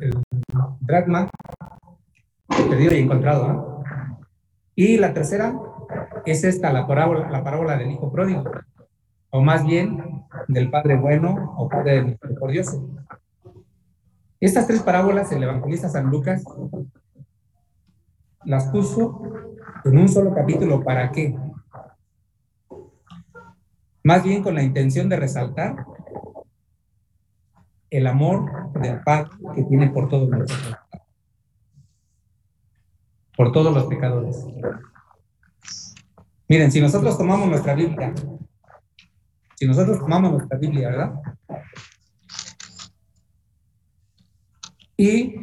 el dragma, perdido y encontrado. ¿no? Y la tercera es esta, la parábola, la parábola del hijo pródigo, o más bien del padre bueno o padre misericordioso. Estas tres parábolas el evangelista San Lucas las puso en un solo capítulo. ¿Para qué? Más bien con la intención de resaltar el amor del Padre que tiene por todos nosotros, por todos los pecadores. Miren, si nosotros tomamos nuestra Biblia, si nosotros tomamos nuestra Biblia, ¿verdad? Y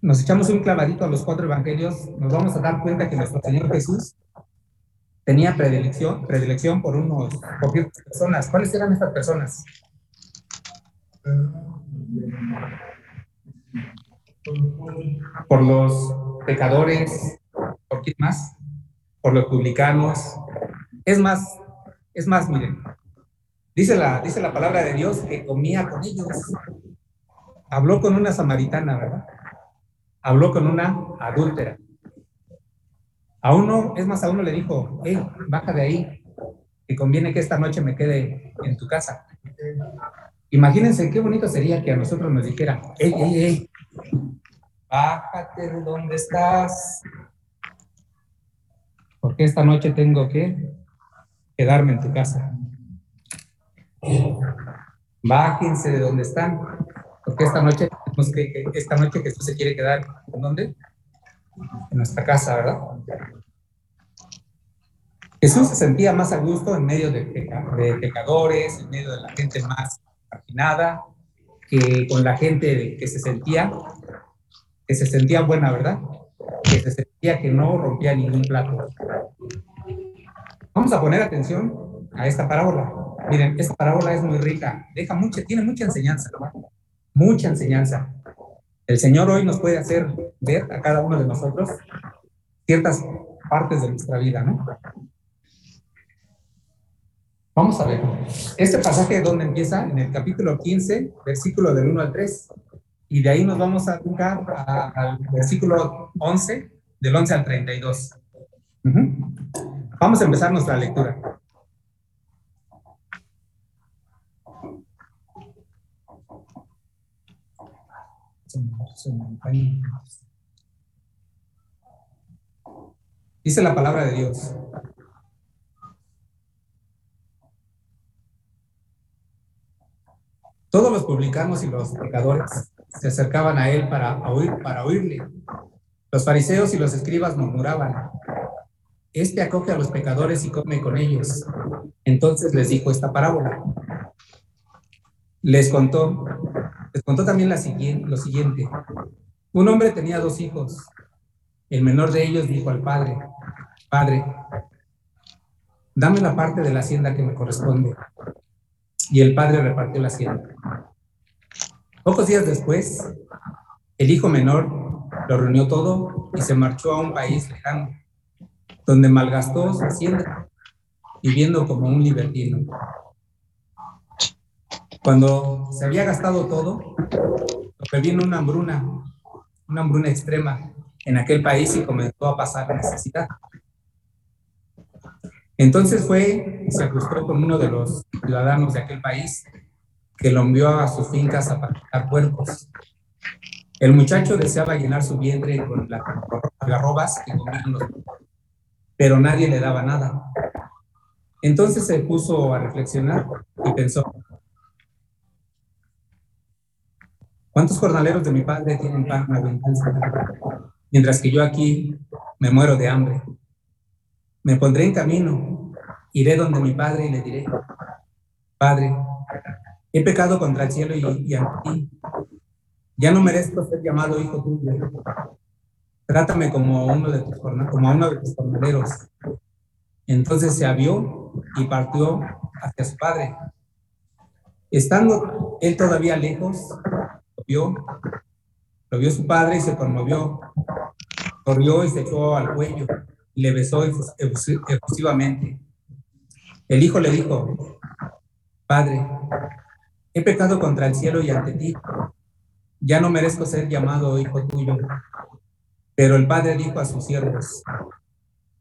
nos echamos un clavadito a los cuatro evangelios, nos vamos a dar cuenta que nuestro Señor Jesús tenía predilección, predilección por unos, por personas. ¿Cuáles eran estas personas? Por los pecadores, ¿por quién más? Por los publicanos. Es más, es más, miren, dice la, dice la palabra de Dios que comía con ellos. Habló con una samaritana, ¿verdad? Habló con una adúltera. A uno, es más, a uno le dijo, hey, baja de ahí, que conviene que esta noche me quede en tu casa. Imagínense qué bonito sería que a nosotros nos dijera, hey, hey, hey, bájate de donde estás, porque esta noche tengo que quedarme en tu casa. Bájense de donde están, porque esta noche, esta noche Jesús se quiere quedar, ¿en dónde? En nuestra casa, ¿verdad? Jesús se sentía más a gusto en medio de pecadores, en medio de la gente más marginada, que con la gente que se sentía, que se sentía buena, ¿verdad? Que se sentía que no rompía ningún plato. Vamos a poner atención a esta parábola. Miren, esta parábola es muy rica, deja mucha, tiene mucha enseñanza, ¿no? Mucha enseñanza. El Señor hoy nos puede hacer ver a cada uno de nosotros ciertas partes de nuestra vida, ¿no? Vamos a ver. Este pasaje, ¿dónde empieza? En el capítulo 15, versículo del 1 al 3. Y de ahí nos vamos a tocar al versículo 11, del 11 al 32. Vamos a empezar nuestra lectura. Dice la palabra de Dios. Todos los publicanos y los pecadores se acercaban a él para, oír, para oírle. Los fariseos y los escribas murmuraban, Este acoge a los pecadores y come con ellos. Entonces les dijo esta parábola. Les contó, les contó también la lo siguiente. Un hombre tenía dos hijos. El menor de ellos dijo al padre, Padre, dame la parte de la hacienda que me corresponde y el padre repartió la hacienda. Pocos días después, el hijo menor lo reunió todo y se marchó a un país lejano, donde malgastó su hacienda, viviendo como un libertino. Cuando se había gastado todo, vino una hambruna, una hambruna extrema en aquel país y comenzó a pasar necesidad. Entonces fue se acostó con uno de los ciudadanos de aquel país que lo envió a sus fincas a pagar puercos. El muchacho deseaba llenar su vientre con las garrobas que comían los pero nadie le daba nada. Entonces se puso a reflexionar y pensó, ¿cuántos jornaleros de mi padre tienen pan en abundancia? Mientras que yo aquí me muero de hambre. Me pondré en camino, iré donde mi padre y le diré, Padre, he pecado contra el cielo y, a ti. Ya no merezco ser llamado hijo tuyo. Trátame como uno de tus, como uno de tus jornaleros. Entonces se avió y partió hacia su padre. Estando él todavía lejos, lo vio, lo vio su padre y se conmovió. Corrió y se echó al cuello le besó efusivamente. El hijo le dijo, Padre, he pecado contra el cielo y ante ti. ya no merezco ser llamado hijo tuyo. Pero el padre dijo a sus siervos,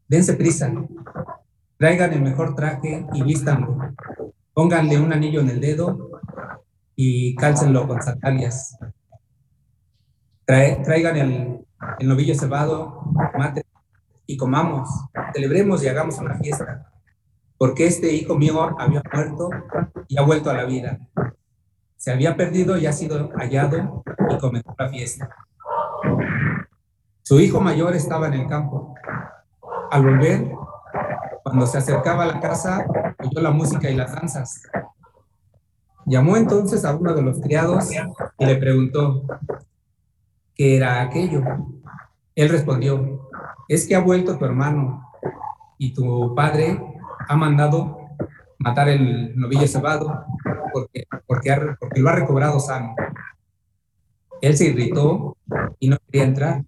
dense prisa, traigan el mejor traje y vístanlo, pónganle un anillo en el dedo y cálcenlo con sandalias. traigan el, el novillo cebado, mate y comamos, celebremos y hagamos una fiesta, porque este hijo mío había muerto y ha vuelto a la vida. Se había perdido y ha sido hallado y comenzó la fiesta. Su hijo mayor estaba en el campo. Al volver, cuando se acercaba a la casa, oyó la música y las danzas. Llamó entonces a uno de los criados y le preguntó, ¿qué era aquello? Él respondió, es que ha vuelto tu hermano y tu padre ha mandado matar el novillo cebado porque, porque, porque lo ha recobrado sano. Él se irritó y no quería entrar.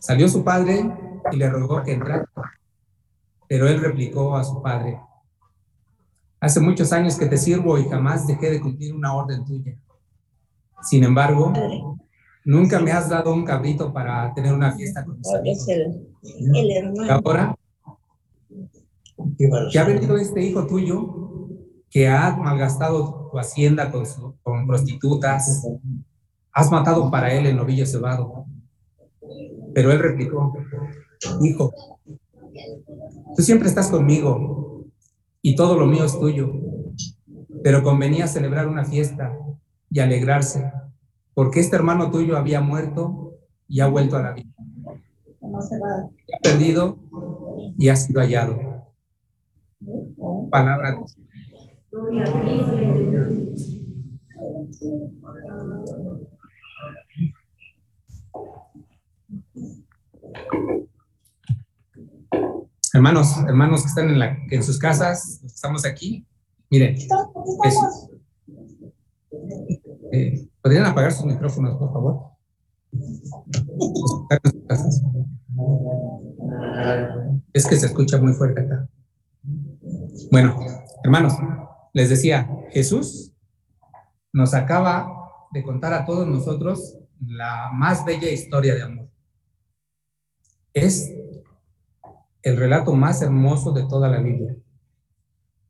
Salió su padre y le rogó que entrara. Pero él replicó a su padre, hace muchos años que te sirvo y jamás dejé de cumplir una orden tuya. Sin embargo, nunca me has dado un cabrito para tener una fiesta con mis Ahora, que ha venido este hijo tuyo que ha malgastado tu hacienda con, con prostitutas, has matado para él el novillo cebado. Pero él replicó, hijo, Tú siempre estás conmigo y todo lo mío es tuyo, pero convenía celebrar una fiesta y alegrarse, porque este hermano tuyo había muerto y ha vuelto a la vida. Ha perdido y ha sido hallado. Palabra. Hermanos, hermanos que están en, la, en sus casas, estamos aquí. Miren, eh, ¿podrían apagar sus micrófonos, por favor? Es que se escucha muy fuerte acá. Bueno, hermanos, les decía, Jesús nos acaba de contar a todos nosotros la más bella historia de amor. Es el relato más hermoso de toda la Biblia.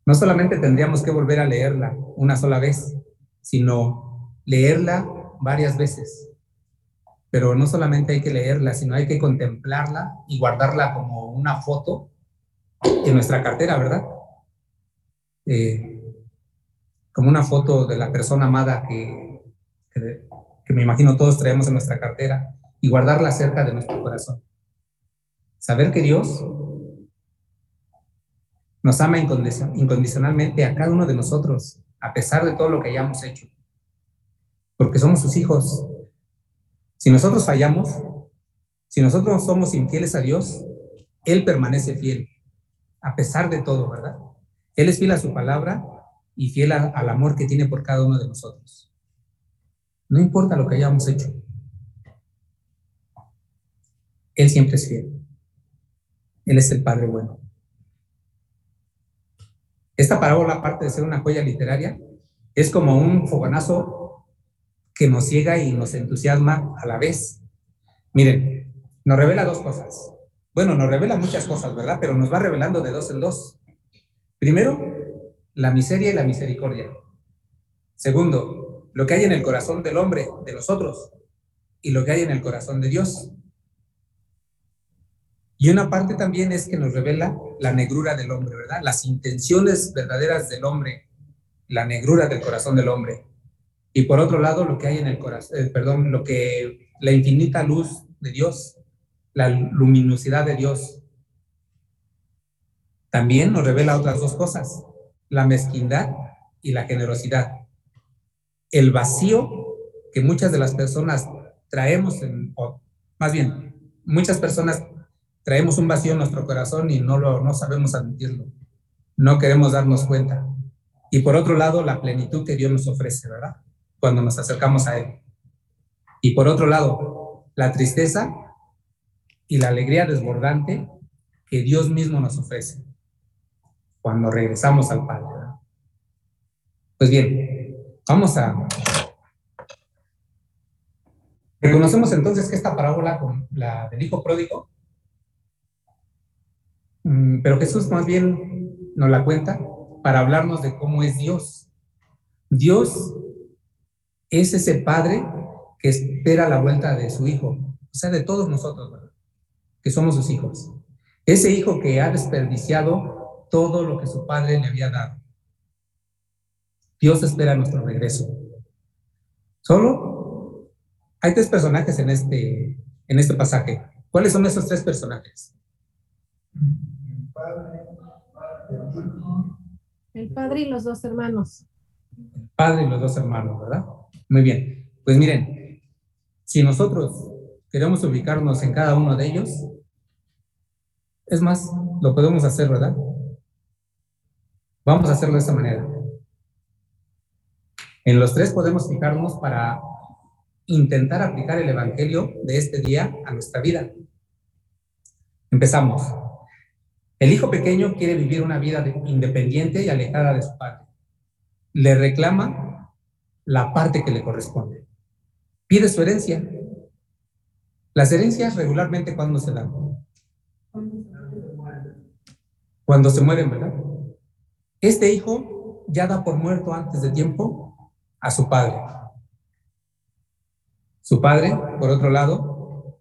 No solamente tendríamos que volver a leerla una sola vez, sino leerla varias veces. Pero no solamente hay que leerla, sino hay que contemplarla y guardarla como una foto en nuestra cartera, ¿verdad? Eh, como una foto de la persona amada que, que me imagino todos traemos en nuestra cartera y guardarla cerca de nuestro corazón. Saber que Dios nos ama incondicionalmente a cada uno de nosotros, a pesar de todo lo que hayamos hecho, porque somos sus hijos. Si nosotros fallamos, si nosotros somos infieles a Dios, Él permanece fiel, a pesar de todo, ¿verdad? Él es fiel a su palabra y fiel al amor que tiene por cada uno de nosotros. No importa lo que hayamos hecho. Él siempre es fiel. Él es el Padre bueno. Esta parábola, aparte de ser una joya literaria, es como un fogonazo que nos ciega y nos entusiasma a la vez. Miren, nos revela dos cosas. Bueno, nos revela muchas cosas, ¿verdad? Pero nos va revelando de dos en dos. Primero, la miseria y la misericordia. Segundo, lo que hay en el corazón del hombre, de nosotros, y lo que hay en el corazón de Dios. Y una parte también es que nos revela la negrura del hombre, ¿verdad? Las intenciones verdaderas del hombre, la negrura del corazón del hombre. Y por otro lado, lo que hay en el corazón, eh, perdón, lo que, la infinita luz de Dios, la luminosidad de Dios. También nos revela otras dos cosas, la mezquindad y la generosidad. El vacío que muchas de las personas traemos, en, o más bien, muchas personas traemos un vacío en nuestro corazón y no, lo, no sabemos admitirlo. No queremos darnos cuenta. Y por otro lado, la plenitud que Dios nos ofrece, ¿verdad? Cuando nos acercamos a Él. Y por otro lado, la tristeza y la alegría desbordante que Dios mismo nos ofrece cuando regresamos al Padre. Pues bien, vamos a, Reconocemos entonces que esta parábola, la del hijo pródigo, mm, pero Jesús más bien nos la cuenta para hablarnos de cómo es Dios. Dios es ese padre que espera la vuelta de su hijo, o sea, de todos nosotros, que somos sus hijos. Ese hijo que ha desperdiciado todo lo que su padre le había dado. Dios espera nuestro regreso. Solo hay tres personajes en este, en este pasaje. ¿Cuáles son esos tres personajes? El padre, el padre y los dos hermanos. El padre y los dos hermanos, ¿verdad? Muy bien. Pues miren, si nosotros queremos ubicarnos en cada uno de ellos, es más, lo podemos hacer, ¿verdad? Vamos a hacerlo de esta manera. En los tres podemos fijarnos para intentar aplicar el Evangelio de este día a nuestra vida. Empezamos. El hijo pequeño quiere vivir una vida independiente y alejada de su padre. Le reclama la parte que le corresponde. Pide su herencia. Las herencias regularmente cuando se dan. Cuando se mueren, ¿verdad? Este hijo ya da por muerto antes de tiempo a su padre. Su padre, por otro lado,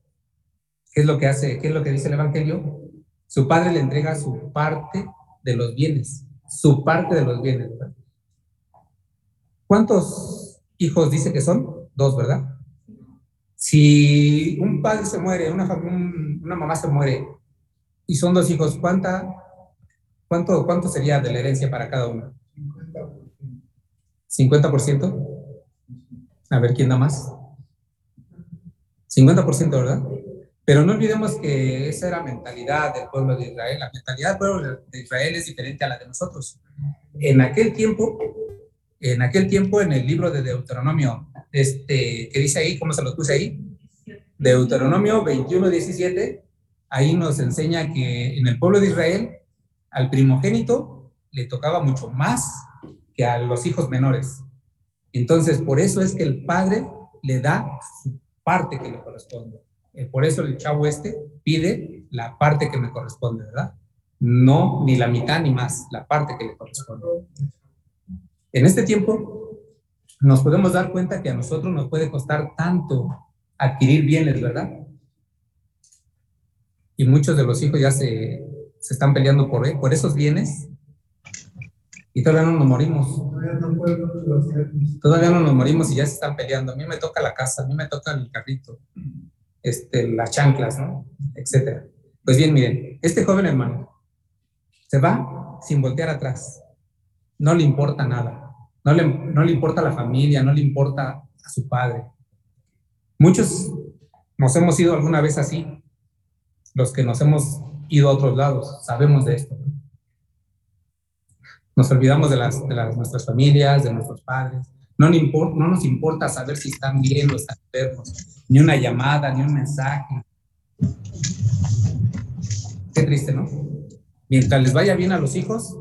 ¿qué es lo que hace? ¿Qué es lo que dice el Evangelio? Su padre le entrega su parte de los bienes, su parte de los bienes. ¿verdad? ¿Cuántos hijos dice que son? Dos, ¿verdad? Si un padre se muere, una, una mamá se muere y son dos hijos, ¿cuánta, cuánto, ¿cuánto sería de la herencia para cada uno? 50%. A ver, ¿quién da más? 50%, ¿verdad? Pero no olvidemos que esa era mentalidad del pueblo de Israel. La mentalidad del pueblo de Israel es diferente a la de nosotros. En aquel tiempo, en aquel tiempo, en el libro de Deuteronomio, este, que dice ahí, ¿cómo se lo puse ahí? Deuteronomio 21, 17, ahí nos enseña que en el pueblo de Israel, al primogénito le tocaba mucho más que a los hijos menores. Entonces, por eso es que el padre le da su parte que le corresponde. Eh, por eso el chavo este pide la parte que me corresponde, ¿verdad? No ni la mitad ni más, la parte que le corresponde. En este tiempo nos podemos dar cuenta que a nosotros nos puede costar tanto adquirir bienes, ¿verdad? y muchos de los hijos ya se, se están peleando por, por esos bienes y todavía no nos morimos. Todavía no nos morimos y ya se están peleando. A mí me toca la casa, a mí me toca el carrito, este, las chanclas, ¿no? Etcétera. Pues bien, miren, este joven hermano se va sin voltear atrás. No le importa nada. No le, no le importa la familia, no le importa a su padre. Muchos nos hemos ido alguna vez así, los que nos hemos ido a otros lados, sabemos de esto. Nos olvidamos de, las, de las, nuestras familias, de nuestros padres. No, no nos importa saber si están bien o están enfermos. Ni una llamada, ni un mensaje. Qué triste, ¿no? Mientras les vaya bien a los hijos,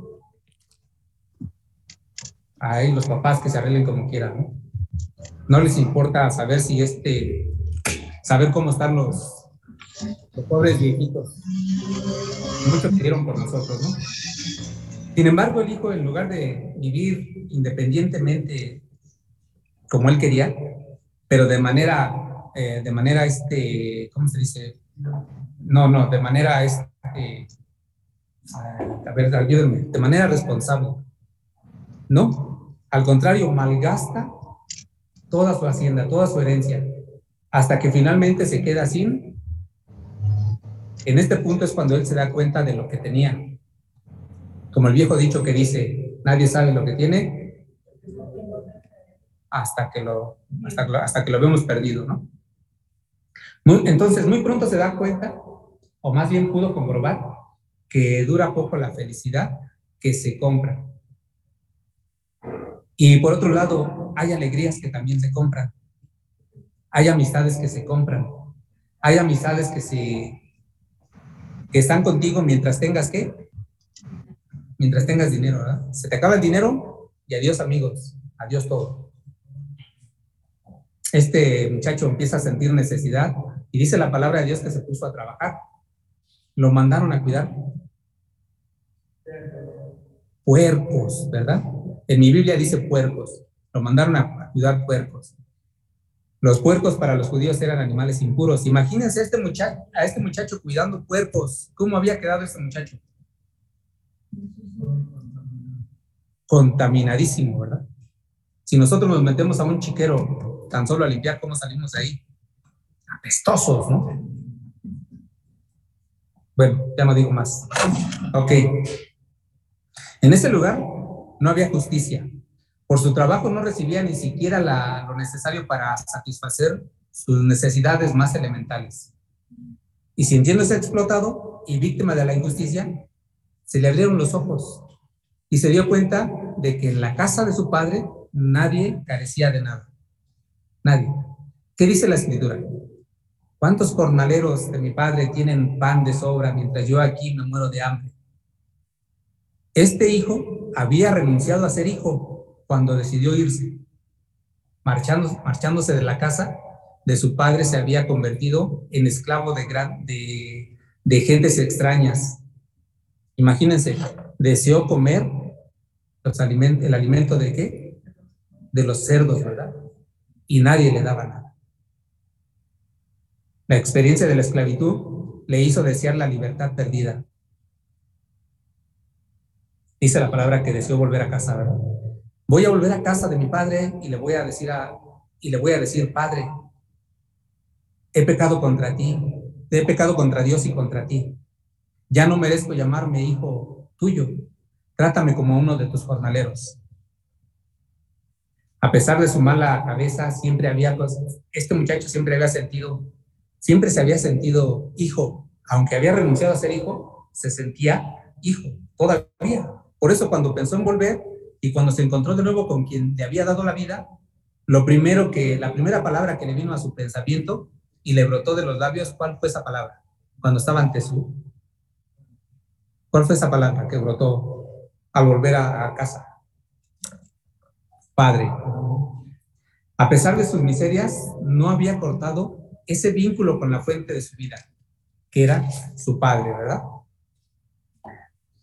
ahí los papás que se arreglen como quieran, ¿no? Les importa saber si este, saber cómo están los, pobres viejitos. Muchos dieron por nosotros, ¿no? Sin embargo, el hijo, en lugar de vivir independientemente como él quería, pero de manera, eh, de manera, este, ¿cómo se dice? No, no, de manera, este, a ver, ayúdenme, de manera responsable. No, al contrario, malgasta toda su hacienda, toda su herencia, hasta que finalmente se queda sin en este punto es cuando él se da cuenta de lo que tenía. Como el viejo dicho que dice, nadie sabe lo que tiene hasta que lo, hasta, que lo vemos perdido, ¿no? entonces, muy pronto se da cuenta, o más bien pudo comprobar, que dura poco la felicidad que se compra. Y por otro lado, hay alegrías que también se compran. Hay amistades que se compran. Hay amistades que se que están contigo mientras tengas qué? Mientras tengas dinero, ¿verdad? Se te acaba el dinero y adiós amigos, adiós todo. este muchacho empieza a sentir necesidad y dice la palabra de Dios que se puso a trabajar. Lo mandaron a cuidar puercos, ¿verdad? En mi Biblia dice puercos. Lo mandaron a cuidar puercos. Los puercos para los judíos eran animales impuros. Imagínense a este muchacho, a este muchacho cuidando puercos. ¿Cómo había quedado este muchacho? Contaminadísimo, ¿verdad? Si nosotros nos metemos a un chiquero tan solo a limpiar, ¿cómo salimos de ahí? Apestosos, ¿no? Bueno, ya no digo más. Ok. En ese lugar no había justicia. Por su trabajo no recibía ni siquiera lo necesario para satisfacer sus necesidades más elementales. Y sintiéndose explotado y víctima de la injusticia, se le abrieron los ojos y se dio cuenta de que en la casa de su padre nadie carecía de nada. Nadie. ¿Qué dice la escritura? ¿Cuántos jornaleros de mi padre tienen pan de sobra mientras yo aquí me muero de hambre? Este hijo había renunciado a ser hijo cuando decidió irse. marchándose de la casa de su padre se había convertido en esclavo de, gran, de gentes extrañas. Imagínense, deseó comer los el alimento de qué? De los cerdos, ¿verdad? Y nadie le daba nada. La experiencia de la esclavitud le hizo desear la libertad perdida. Dice la palabra que deseó volver a casa, ¿verdad? Voy a volver a casa de mi padre y le voy a decir a, y le voy a decir, Padre, he pecado contra ti, he pecado contra Dios y contra ti. Ya no merezco llamarme hijo tuyo. Trátame como uno de tus jornaleros. A pesar de su mala cabeza, siempre había cosas. Este muchacho siempre había sentido, siempre se había sentido hijo. Aunque había renunciado a ser hijo, se sentía hijo todavía. Por eso cuando pensó en volver y cuando se encontró de nuevo con quien le había dado la vida, lo primero que, la primera palabra que le vino a su pensamiento y le brotó de los labios, ¿cuál fue esa palabra? Cuando estaba ante su... ¿Cuál fue esa palabra que brotó al volver a, casa? Padre. A pesar de sus miserias, no había cortado ese vínculo con la fuente de su vida, que era su padre, ¿verdad?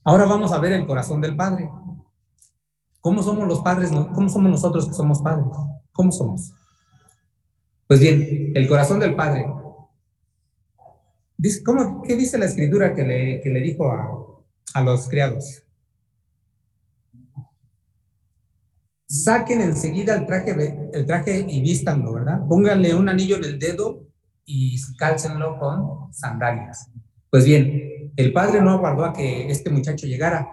Ahora vamos a ver el corazón del Padre. ¿Cómo somos los padres? ¿Cómo somos nosotros que somos padres? ¿Cómo somos? Pues bien, el corazón del Padre. ¿cómo, ¿Qué dice la escritura que le, dijo a, los criados? Saquen enseguida el traje, el traje y vístanlo, ¿verdad? Pónganle un anillo en el dedo y cálcenlo con sandalias. Pues bien, el padre no aguardó a que este muchacho llegara,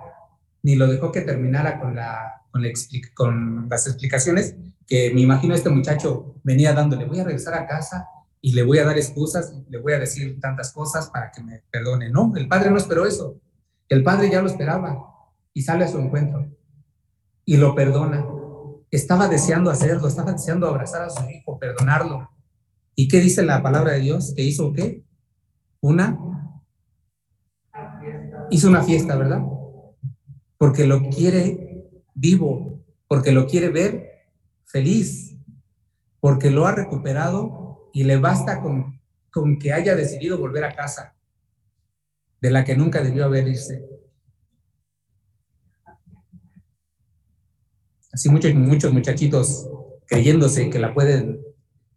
ni lo dejó que terminara con, la, con, las explicaciones que me imagino este muchacho venía dándole. Voy a regresar a casa y le voy a dar excusas, le voy a decir tantas cosas para que me perdone. No, el padre no esperó eso. El padre ya lo esperaba y sale a su encuentro y lo perdona. Estaba deseando hacerlo, estaba deseando abrazar a su hijo, perdonarlo. ¿Y qué dice la palabra de Dios? ¿Que hizo qué? Una hizo una fiesta, ¿verdad? Porque lo quiere vivo, porque lo quiere ver feliz, porque lo ha recuperado y le basta con, con que haya decidido volver a casa, de la que nunca debió haber irse. Así muchos, muchos muchachitos creyéndose que la pueden,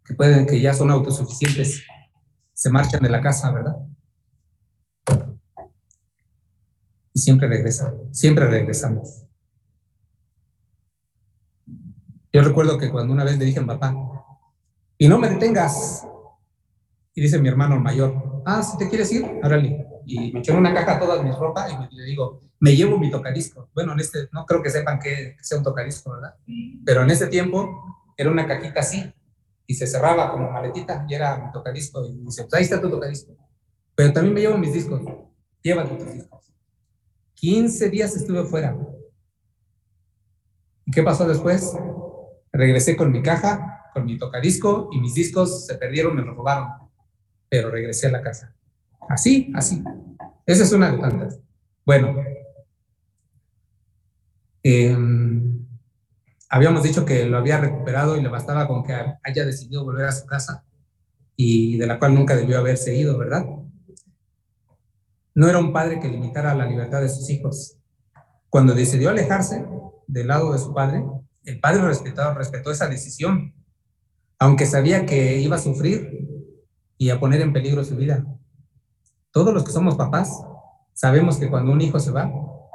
que pueden, que ya son autosuficientes, se marchan de la casa, ¿verdad? Siempre regresa, siempre regresamos. Yo recuerdo que cuando una vez le dije a papá, y no me detengas, y dice mi hermano mayor, ah, si te quieres ir, árale. Y me echó una caja todas mis ropas y le digo, me llevo mi tocadisco. Bueno, en este, no creo que sepan que sea un tocadisco, ¿verdad? Pero en ese tiempo era una cajita así y se cerraba como maletita y era mi tocadisco. Y dice, pues ahí está tu tocadisco. Pero también me llevo mis discos. Llévate tus discos. 15 días estuve fuera. ¿Y qué pasó después? Regresé con mi caja, con mi tocadisco y mis discos se perdieron, me los robaron. Pero regresé a la casa. Así, así. Esa es una de tantas. Bueno. Em, Habíamos dicho que lo había recuperado y le bastaba con que haya decidido volver a su casa y de la cual nunca debió haberse ido, ¿verdad? No era un padre que limitara la libertad de sus hijos. Cuando decidió alejarse del lado de su padre, el padre respetó, respetó esa decisión, aunque sabía que iba a sufrir y a poner en peligro su vida. Todos los que somos papás sabemos que cuando un hijo se va,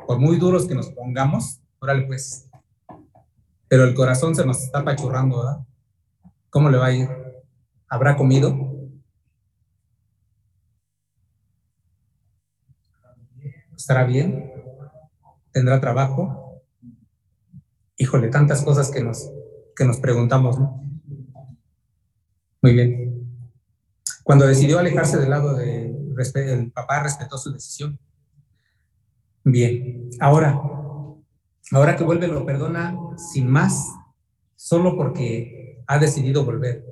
por muy duros que nos pongamos, órale pues, pero el corazón se nos está apachurrando, ¿verdad? ¿Cómo le va a ir? ¿Habrá comido? ¿Estará bien? ¿Tendrá trabajo? Híjole, tantas cosas que nos, que nos preguntamos, ¿no? Muy bien. Cuando decidió alejarse del lado de el papá respetó su decisión. Bien, ahora, ahora que vuelve lo perdona sin más, solo porque ha decidido volver.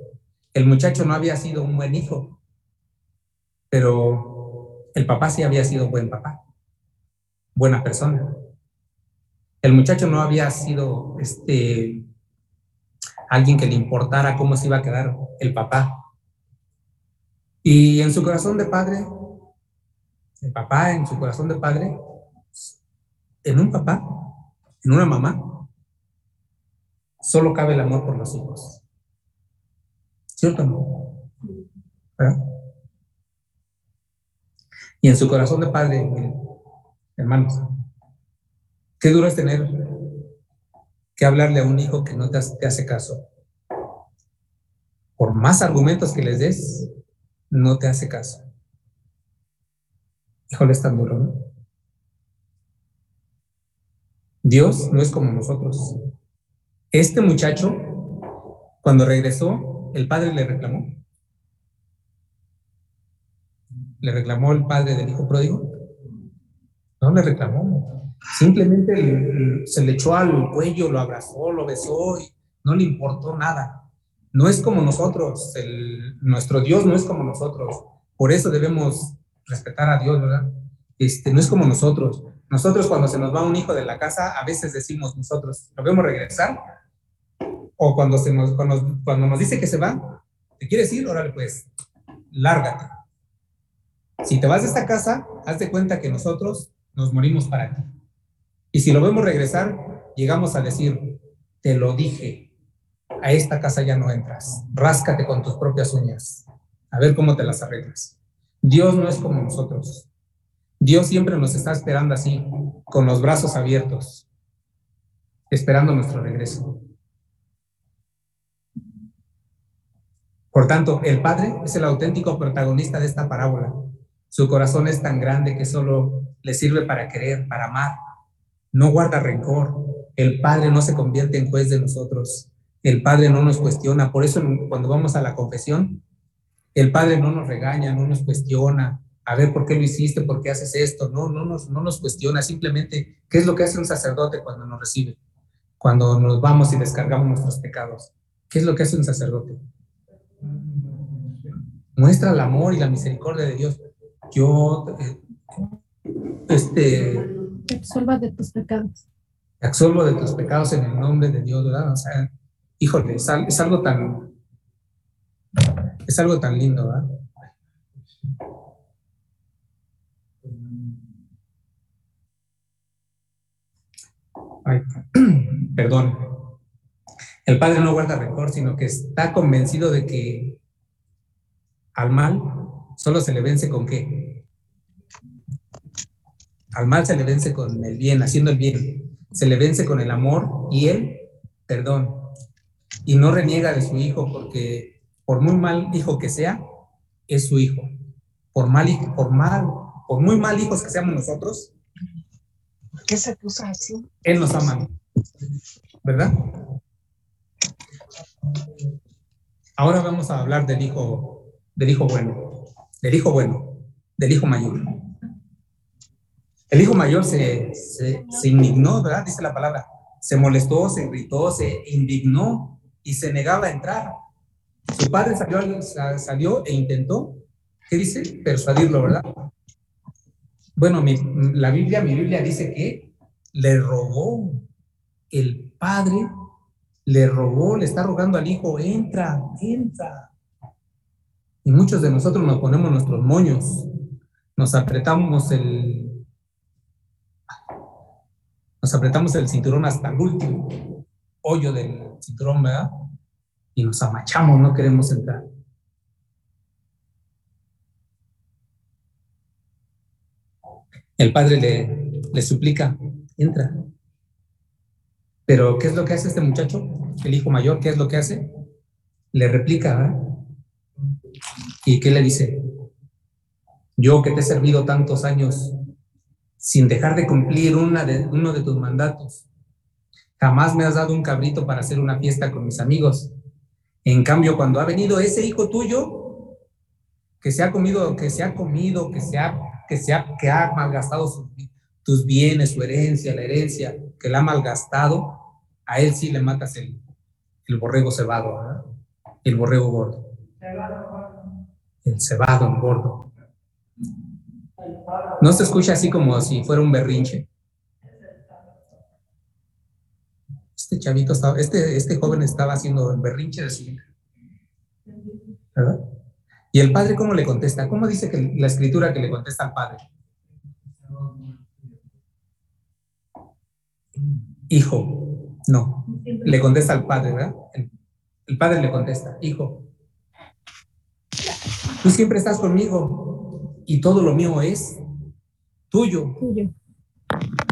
El muchacho no había sido un buen hijo, pero el papá sí había sido buen papá, buena persona. El muchacho no había sido este alguien que le importara cómo se iba a quedar el papá. Y en su corazón de padre, el papá en su corazón de padre, en un papá, en una mamá, solo cabe el amor por los hijos. ¿Cierto? ¿Verdad? Y en su corazón de padre, hermanos, qué duro es tener que hablarle a un hijo que no te hace caso. Por más argumentos que les des, no te hace caso. Híjole, es tan duro, ¿no? Dios no es como nosotros. Este muchacho, cuando regresó, el padre le reclamó. ¿Le reclamó el padre del hijo pródigo? No le reclamó. Simplemente se le echó al cuello, lo abrazó, lo besó y no le importó nada no es como nosotros, nuestro Dios no es como nosotros. Por eso debemos respetar a Dios, ¿verdad? Este, no es como nosotros. Nosotros cuando se nos va un hijo de la casa, a veces decimos nosotros, ¿lo vemos regresar? O cuando, se nos, cuando, cuando nos dice que se va, ¿te quieres ir? Órale pues, lárgate. Si te vas de esta casa, haz de cuenta que nosotros nos morimos para ti. Y si lo vemos regresar, llegamos a decir, te lo dije, a esta casa ya no entras. Ráscate con tus propias uñas. A ver cómo te las arreglas. Dios no es como nosotros. Dios siempre nos está esperando así, con los brazos abiertos, esperando nuestro regreso. Por tanto, el Padre es el auténtico protagonista de esta parábola. Su corazón es tan grande que solo le sirve para querer, para amar. No guarda rencor. El Padre no se convierte en juez de nosotros el Padre no nos cuestiona. Por eso cuando vamos a la confesión, el Padre no nos regaña, no nos cuestiona. A ver, ¿por qué lo hiciste? ¿Por qué haces esto? No, no nos, no nos cuestiona. Simplemente, ¿qué es lo que hace un sacerdote cuando nos recibe? Cuando nos vamos y descargamos nuestros pecados. ¿Qué es lo que hace un sacerdote? Muestra el amor y la misericordia de Dios. Yo, eh, este... Te absolva de tus pecados. Te absolvo de tus pecados en el nombre de Dios, ¿verdad? O sea, híjole, es, algo tan, es algo tan lindo, ¿verdad? Ay, perdón. El padre no guarda rencor, sino que está convencido de que al mal solo se le vence con qué? Al mal se le vence con el bien, haciendo el bien. Se le vence con el amor y el perdón y no reniega de su hijo porque por muy mal hijo que sea, es su hijo. Por mal, por mal, por muy mal hijos que seamos nosotros, ¿Por qué se puso así? Él nos ama, ¿verdad? Ahora vamos a hablar del hijo, del hijo bueno, del hijo bueno, del hijo mayor. El hijo mayor se, se, indignó, ¿verdad? Dice la palabra. Se molestó, se irritó, se indignó y se negaba a entrar. Su padre salió, salió e intentó, ¿qué dice? Persuadirlo, ¿verdad? Bueno, la Biblia, mi Biblia dice que le rogó el padre le rogó, le está rogando al hijo, entra, entra. Y muchos de nosotros nos ponemos nuestros moños, nos apretamos el, nos apretamos el cinturón hasta el último hoyo del cinturón, ¿verdad? Y nos amachamos, no queremos entrar. El padre le, le suplica, entra. Pero, ¿qué es lo que hace este muchacho? El hijo mayor, ¿qué es lo que hace? Le replica, ¿eh? ¿Y qué le dice? Yo que te he servido tantos años sin dejar de cumplir uno de tus mandatos, jamás me has dado un cabrito para hacer una fiesta con mis amigos. En cambio, cuando ha venido ese hijo tuyo, que se ha comido, que se ha comido, que se ha, que se ha, que ha malgastado tus bienes, su herencia, la herencia, que la ha malgastado, a él sí le matas el, borrego cebado, ¿verdad? El borrego gordo. El cebado, gordo. No se escucha así como si fuera un berrinche. Este chavito estaba, este, este joven estaba haciendo el berrinche de hija. ¿Verdad? Y el padre, ¿cómo le contesta? ¿Cómo dice que la escritura que le contesta al padre? Hijo, no. Le contesta al padre, ¿verdad? El, padre le contesta, hijo, tú siempre estás conmigo y todo lo mío es tuyo.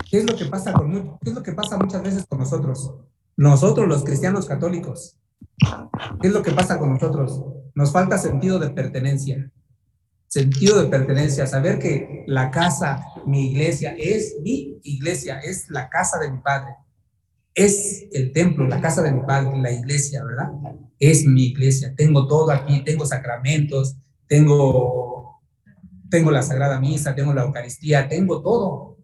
¿Qué es lo que pasa con qué es lo que pasa muchas veces con nosotros? Nosotros los cristianos católicos. ¿Qué es lo que pasa con nosotros? Nos falta sentido de pertenencia. Sentido de pertenencia, saber que la casa, mi iglesia, es mi iglesia, es la casa de mi padre es el templo, la casa de mi padre, la iglesia, ¿verdad? Es mi iglesia. Tengo todo aquí, tengo sacramentos, tengo, tengo la Sagrada Misa, tengo la Eucaristía, tengo todo.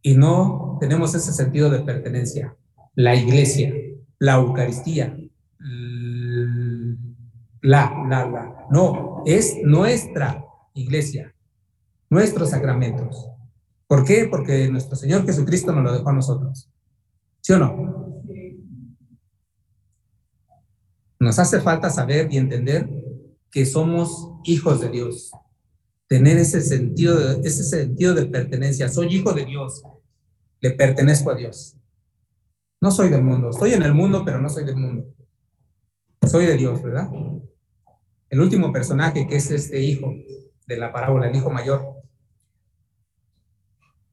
Y no tenemos ese sentido de pertenencia. La iglesia, la Eucaristía, la, la, la. No, es nuestra iglesia, nuestros sacramentos. ¿Por qué? Porque nuestro Señor Jesucristo nos lo dejó a nosotros. ¿Sí o no? Nos hace falta saber y entender que somos hijos de Dios. Tener ese sentido de, ese sentido de pertenencia. Soy hijo de Dios. Le pertenezco a Dios. No soy del mundo. Estoy en el mundo, pero no soy del mundo. Soy de Dios, ¿verdad? El último personaje que es este hijo de la parábola, el hijo mayor,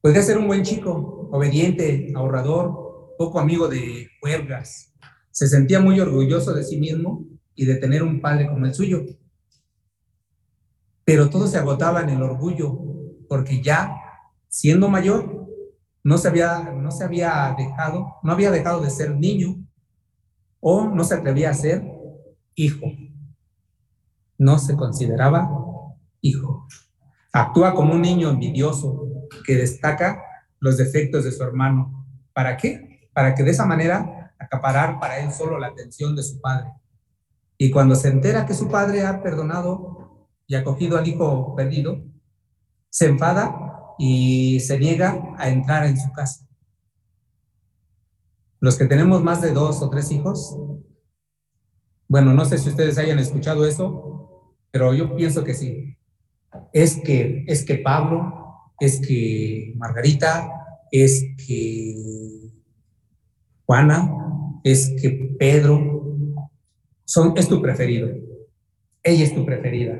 puede ser un buen chico, obediente, ahorrador, poco amigo de huelgas. Se sentía muy orgulloso de sí mismo y de tener un padre como el suyo. Pero todo se agotaba en el orgullo, porque ya siendo mayor, no se había, no se había dejado, no había dejado de ser niño o no se atrevía a ser hijo. No se consideraba hijo. Actúa como un niño envidioso que destaca los defectos de su hermano. ¿Para qué? para que de esa manera acaparar para él solo la atención de su padre. Y cuando se entera que su padre ha perdonado y acogido al hijo perdido, se enfada y se niega a entrar en su casa. Los que tenemos más de dos o tres hijos, bueno, no sé si ustedes hayan escuchado eso, pero yo pienso que sí. Es que, es que Pablo, es que Margarita, es que Juana, es que Pedro son, es tu preferido. Ella es tu preferida.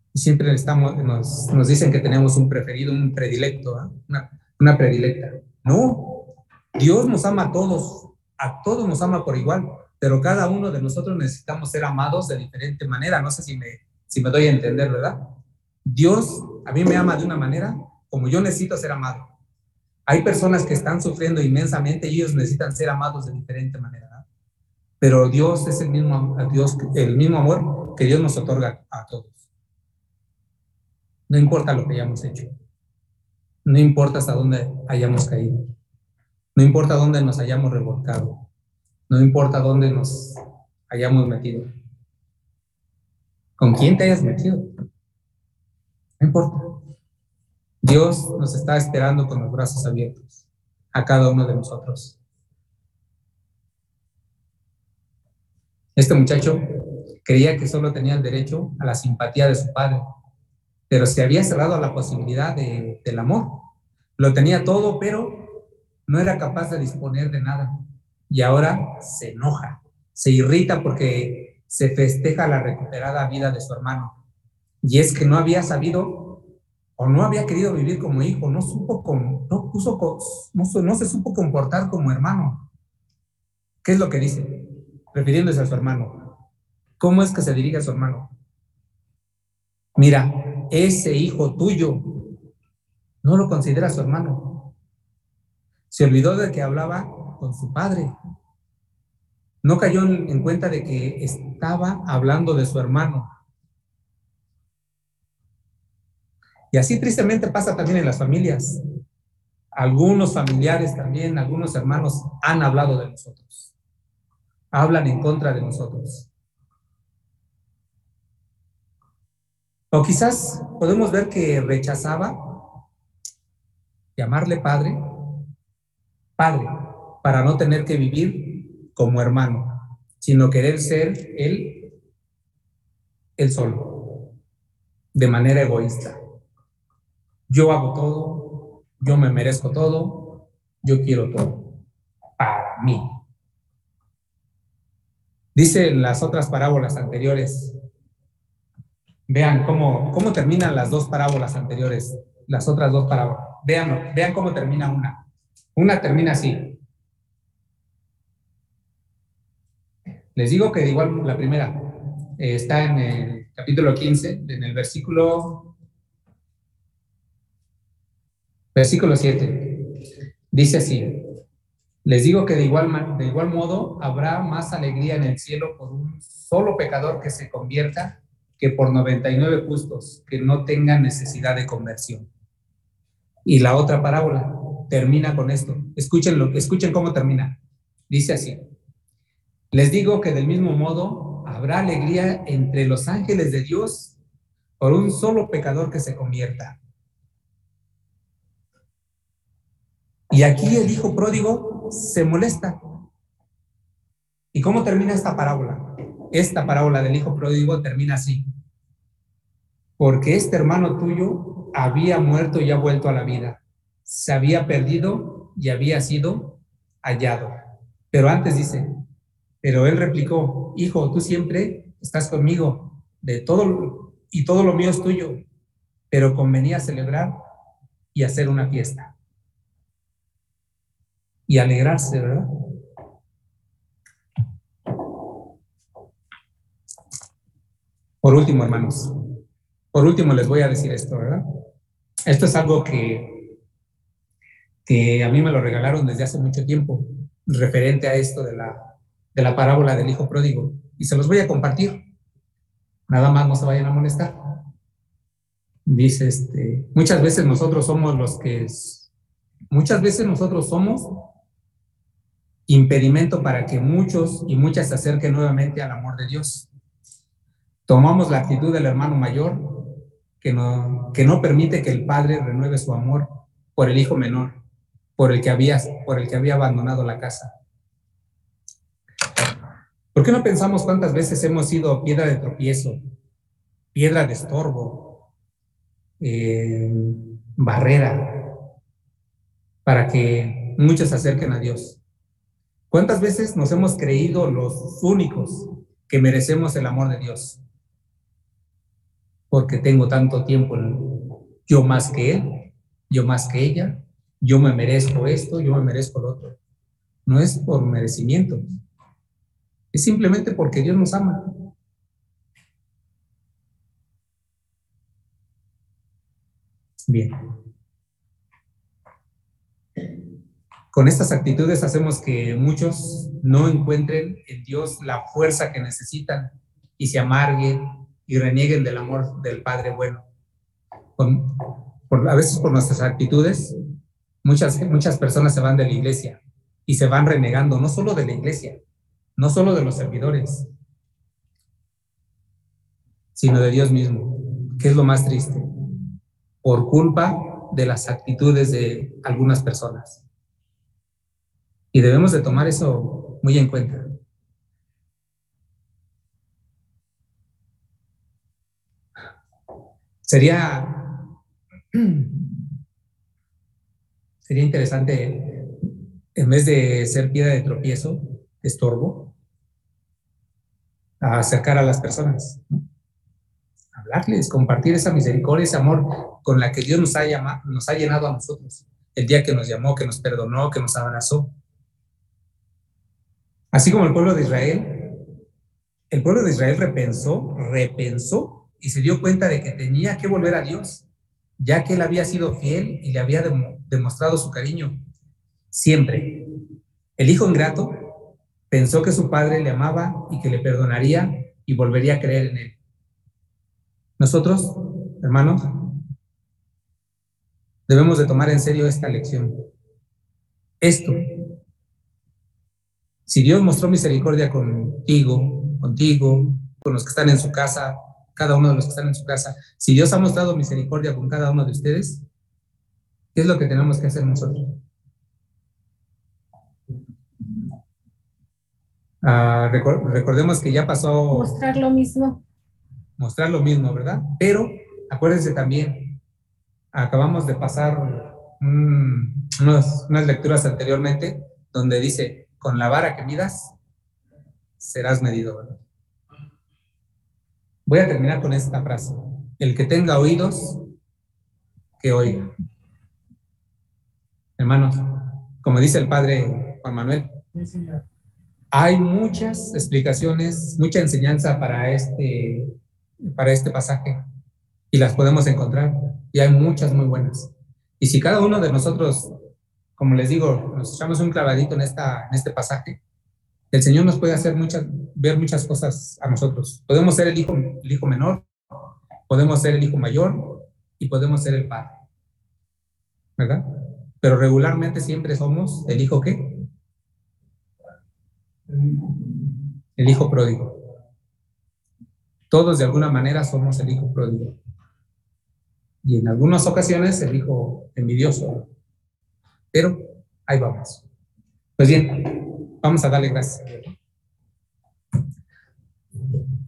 Y siempre estamos, nos, dicen que tenemos un preferido, un predilecto, ¿ah? una, una predilecta. No, Dios nos ama a todos, a todos nos ama por igual, pero cada uno de nosotros necesitamos ser amados de diferente manera. No sé si me, si me doy a entender, ¿verdad? Dios a mí me ama de una manera como yo necesito ser amado. Hay personas que están sufriendo inmensamente y ellos necesitan ser amados de diferente manera. Pero Dios es el mismo, Dios, el mismo amor que Dios nos otorga a todos. No importa lo que hayamos hecho. No importa hasta dónde hayamos caído. No importa dónde nos hayamos revolcado. No importa dónde nos hayamos metido. ¿Con quién te hayas metido? No importa. Dios nos está esperando con los brazos abiertos. a cada uno de nosotros. Este muchacho creía que solo tenía el derecho a la simpatía de su padre, pero se había cerrado a la posibilidad del amor. Lo tenía todo, pero no era capaz de disponer de nada. Y ahora se enoja, se irrita porque se festeja la recuperada vida de su hermano. Y es que no había sabido o no había querido vivir como hijo, no supo con, no, puso, no, no se supo comportar como hermano. ¿Qué es lo que dice? Refiriéndose a su hermano. ¿Cómo es que se dirige a su hermano? Mira, ese hijo tuyo no lo considera su hermano. Se olvidó de que hablaba con su padre. No cayó en cuenta de que estaba hablando de su hermano. Y así tristemente pasa también en las familias. Algunos familiares también, algunos hermanos han hablado de nosotros. Hablan en contra de nosotros. O quizás podemos ver que rechazaba llamarle padre, padre, para no tener que vivir como hermano, sino querer ser él, él solo, de manera egoísta. Yo hago todo, yo me merezco todo, yo quiero todo, para mí. Dice en las otras parábolas anteriores, Vean cómo, cómo terminan las dos parábolas anteriores, las otras dos parábolas. Vean, vean cómo termina una. Una termina así. Les digo que de igual la primera eh, está en el capítulo 15, en el versículo versículo 7. Dice así: Les digo que de igual, de igual modo habrá más alegría en el cielo por un solo pecador que se convierta que por 99 justos que no tengan necesidad de conversión. Y la otra parábola termina con esto. Escuchen, escuchen cómo termina. Dice así. Les digo que del mismo modo habrá alegría entre los ángeles de Dios por un solo pecador que se convierta. Y aquí el hijo pródigo se molesta. ¿Y cómo termina esta parábola? Esta parábola del hijo pródigo termina así porque este hermano tuyo había muerto y ha vuelto a la vida. Se había perdido y había sido hallado. Pero antes dice, pero él replicó, hijo, tú siempre estás conmigo, de todo y todo lo mío es tuyo, pero convenía celebrar y hacer una fiesta. Y alegrarse, ¿verdad? Por último, hermanos, por último, les voy a decir esto, ¿verdad? Esto es algo que, que a mí me lo regalaron desde hace mucho tiempo, referente a esto de la, de la parábola del hijo pródigo. Y se los voy a compartir. Nada más no se vayan a molestar. Dice, este, muchas veces nosotros somos los que, muchas veces nosotros somos impedimento para que muchos y muchas se acerquen nuevamente al amor de Dios. Tomamos la actitud del hermano mayor que no, que no permite que el padre renueve su amor por el hijo menor, por el que había, por el que había abandonado la casa. ¿Por qué no pensamos cuántas veces hemos sido piedra de tropiezo, piedra de estorbo, eh, barrera, para que muchos se acerquen a Dios? ¿Cuántas veces nos hemos creído los únicos que merecemos el amor de Dios? Porque tengo tanto tiempo, yo más que él, yo más que ella, yo me merezco esto, yo me merezco lo otro. No es por merecimiento, es simplemente porque Dios nos ama. Bien. Con estas actitudes hacemos que muchos no encuentren en Dios la fuerza que necesitan y se amarguen y renieguen del amor del Padre bueno. a veces por nuestras actitudes, muchas, muchas personas se van de la iglesia y se van renegando, no solo de la iglesia, no solo de los servidores, sino de Dios mismo, que es lo más triste, por culpa de las actitudes de algunas personas. Y debemos de tomar eso muy en cuenta. Sería, sería interesante, en vez de ser piedra de tropiezo, estorbo, acercar a las personas, hablarles, compartir esa misericordia, ese amor con la que Dios nos ha, llamado, nos ha llenado a nosotros, el día que nos llamó, que nos perdonó, que nos abrazó. Así como el pueblo de Israel, el pueblo de Israel repensó, repensó y se dio cuenta de que tenía que volver a Dios, ya que él había sido fiel y le había demostrado su cariño siempre. El hijo ingrato pensó que su padre le amaba y que le perdonaría y volvería a creer en él. Nosotros, hermanos, debemos de tomar en serio esta lección. Esto, si Dios mostró misericordia contigo, contigo, con los que están en su casa, cada uno de los que están en su casa, si Dios ha mostrado misericordia con cada uno de ustedes, ¿qué es lo que tenemos que hacer nosotros? Ah, recordemos que ya pasó... Mostrar lo mismo. Mostrar lo mismo, ¿verdad? Pero acuérdense también, acabamos de pasar unas lecturas anteriormente donde dice, con la vara que midas, serás medido, ¿verdad? Voy a terminar con esta frase. El que tenga oídos, que oiga. Hermanos, como dice el padre Juan Manuel, hay muchas explicaciones, mucha enseñanza para este, para este pasaje y las podemos encontrar y hay muchas muy buenas. Y si cada uno de nosotros, como les digo, nos echamos un clavadito en, esta, en este pasaje, el Señor nos puede hacer muchas, ver muchas cosas a nosotros. Podemos ser el hijo, menor, podemos ser el hijo mayor y podemos ser el padre. ¿Verdad? Pero regularmente siempre somos el hijo qué? El hijo pródigo. Todos de alguna manera somos el hijo pródigo. Y en algunas ocasiones el hijo envidioso. Pero ahí vamos. Pues bien, Vamos a darle gracias.